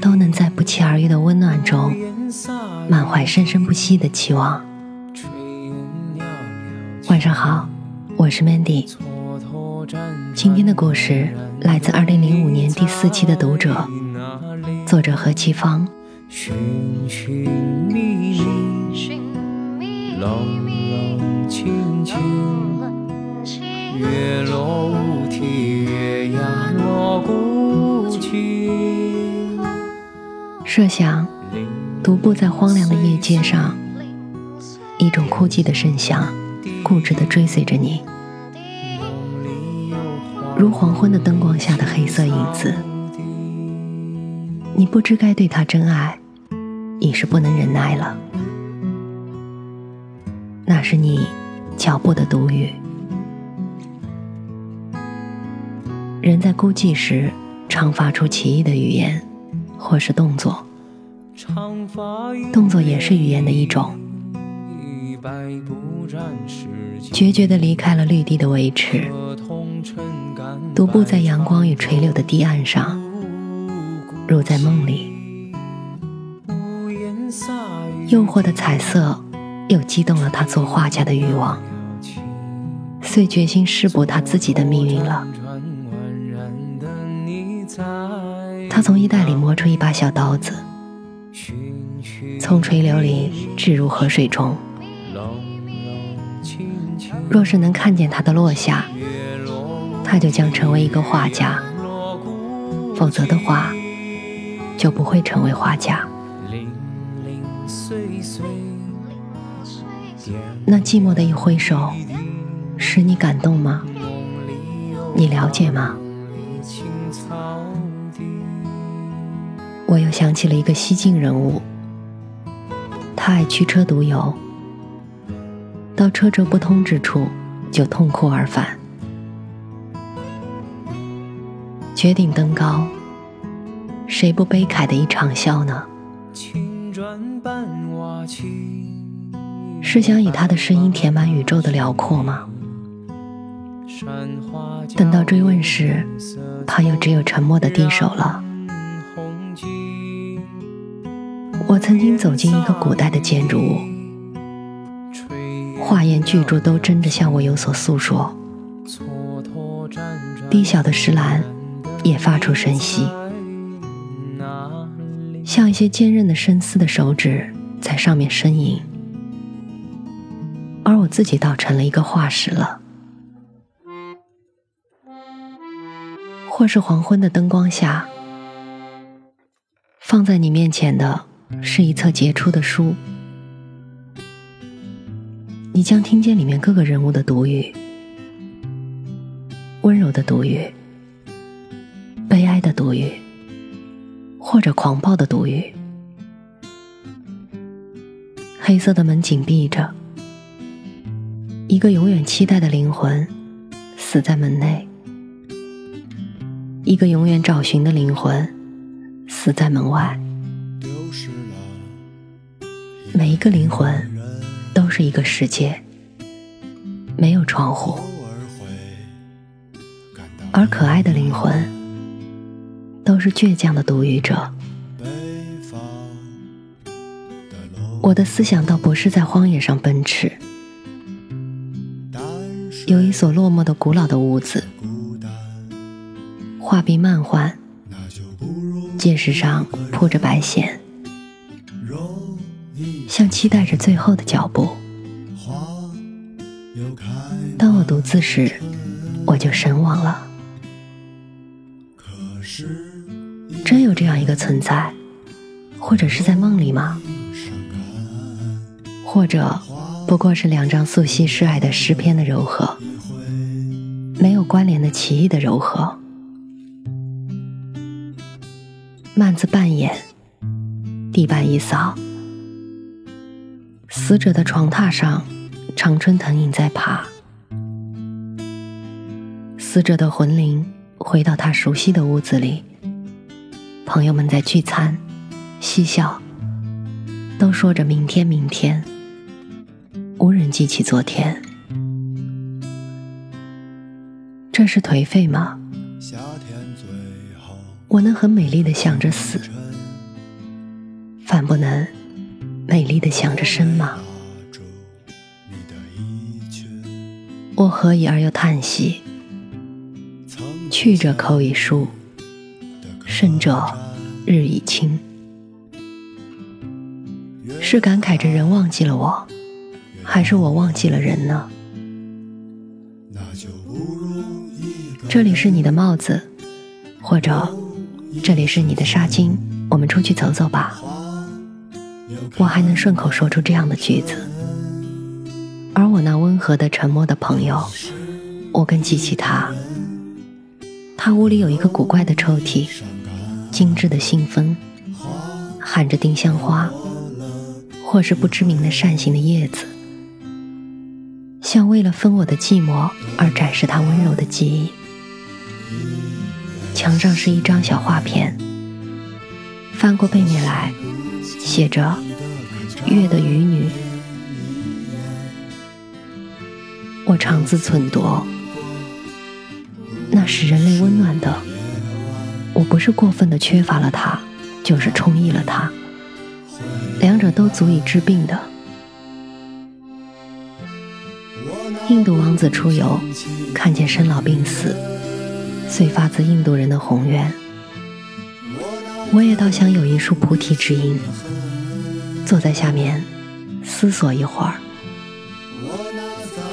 都能在不期而遇的温暖中，满怀生生不息的期望。晚上好，我是 Mandy。今天的故事来自二零零五年第四期的读者，作者何其芳。寻寻觅觅，冷冷清清，月落设想独步在荒凉的夜街上，一种孤寂的声响，固执地追随着你。如黄昏的灯光下的黑色影子，你不知该对他真爱，已是不能忍耐了。那是你脚步的独语。人在孤寂时，常发出奇异的语言，或是动作。动作也是语言的一种。决绝地离开了绿地的维持。独步在阳光与垂柳的堤岸上，如在梦里。诱惑的彩色又激动了他做画家的欲望，遂决心试博他自己的命运了。他从衣袋里摸出一把小刀子，从垂柳里掷入河水中。若是能看见它的落下。他就将成为一个画家，否则的话，就不会成为画家。那寂寞的一挥手，使你感动吗？你了解吗？我又想起了一个西晋人物，爱驱车独游，到车辙不通之处，就痛哭而返。绝顶登高，谁不悲慨的一场笑呢？是想以他的声音填满宇宙的辽阔吗？等到追问时，他又只有沉默的低首了。我曾经走进一个古代的建筑物，画檐巨柱都争着向我有所诉说，低小的石栏。也发出声息，像一些坚韧的深思的手指在上面呻吟，而我自己倒成了一个化石了。或是黄昏的灯光下，放在你面前的是一册杰出的书，你将听见里面各个人物的读语，温柔的读语。悲哀的独语，或者狂暴的独语。黑色的门紧闭着，一个永远期待的灵魂死在门内，一个永远找寻的灵魂死在门外。每一个灵魂都是一个世界，没有窗户，而可爱的灵魂。都是倔强的独语者。我的思想倒不是在荒野上奔驰。有一所落寞的古老的屋子，画壁漫画，阶石上铺着白线，像期待着最后的脚步。当我独自时，我就神往了。真有这样一个存在，或者是在梦里吗？或者不过是两张素汐示爱的诗篇的柔和，没有关联的奇异的柔和。慢子半掩，地板一扫，死者的床榻上，常春藤影在爬。死者的魂灵回到他熟悉的屋子里，朋友们在聚餐、嬉笑，都说着明天，明天，无人记起昨天。这是颓废吗？我能很美丽的想着死，反不能美丽的想着生吗？我何以而又叹息？去者口已疏，甚者日已清。是感慨着人忘记了我，还是我忘记了人呢？这里是你的帽子，或者这里是你的纱巾，我们出去走走吧。我还能顺口说出这样的句子，而我那温和的、沉默的朋友，我更记起他。他屋里有一个古怪的抽屉，精致的信封，含着丁香花，或是不知名的扇形的叶子，像为了分我的寂寞而展示他温柔的记忆。墙上是一张小画片，翻过背面来，写着“月的渔女”。我常自忖度，那是人类温暖的，我不是过分的缺乏了它，就是充溢了它，两者都足以治病的。印度王子出游，看见生老病死。遂发自印度人的宏愿，我也倒想有一束菩提之音，坐在下面思索一会儿。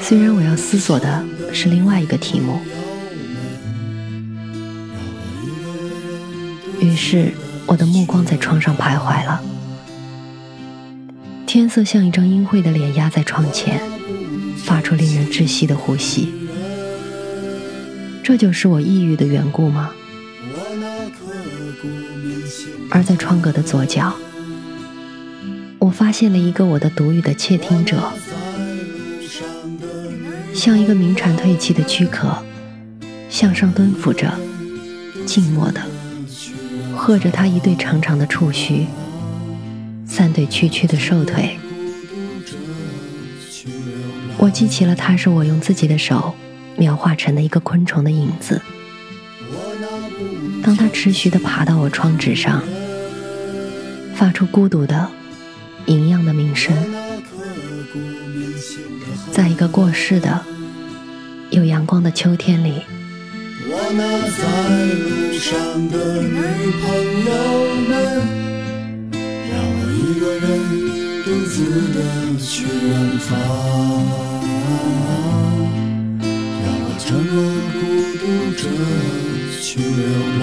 虽然我要思索的是另外一个题目。于是我的目光在窗上徘徊了，天色像一张阴晦的脸压在窗前，发出令人窒息的呼吸。这就是我抑郁的缘故吗？而在窗格的左角，我发现了一个我的独语的窃听者，像一个鸣蝉退气的躯壳，向上蹲伏着，静默的和着他一对长长的触须，三对曲曲的瘦腿。我记起了他是我用自己的手。描画成的一个昆虫的影子。当它持续地爬到我窗纸上，发出孤独的、营养的鸣声，在一个过世的、有阳光的秋天里，我那在路上的女朋友们，让我一个人独自的去远方。You.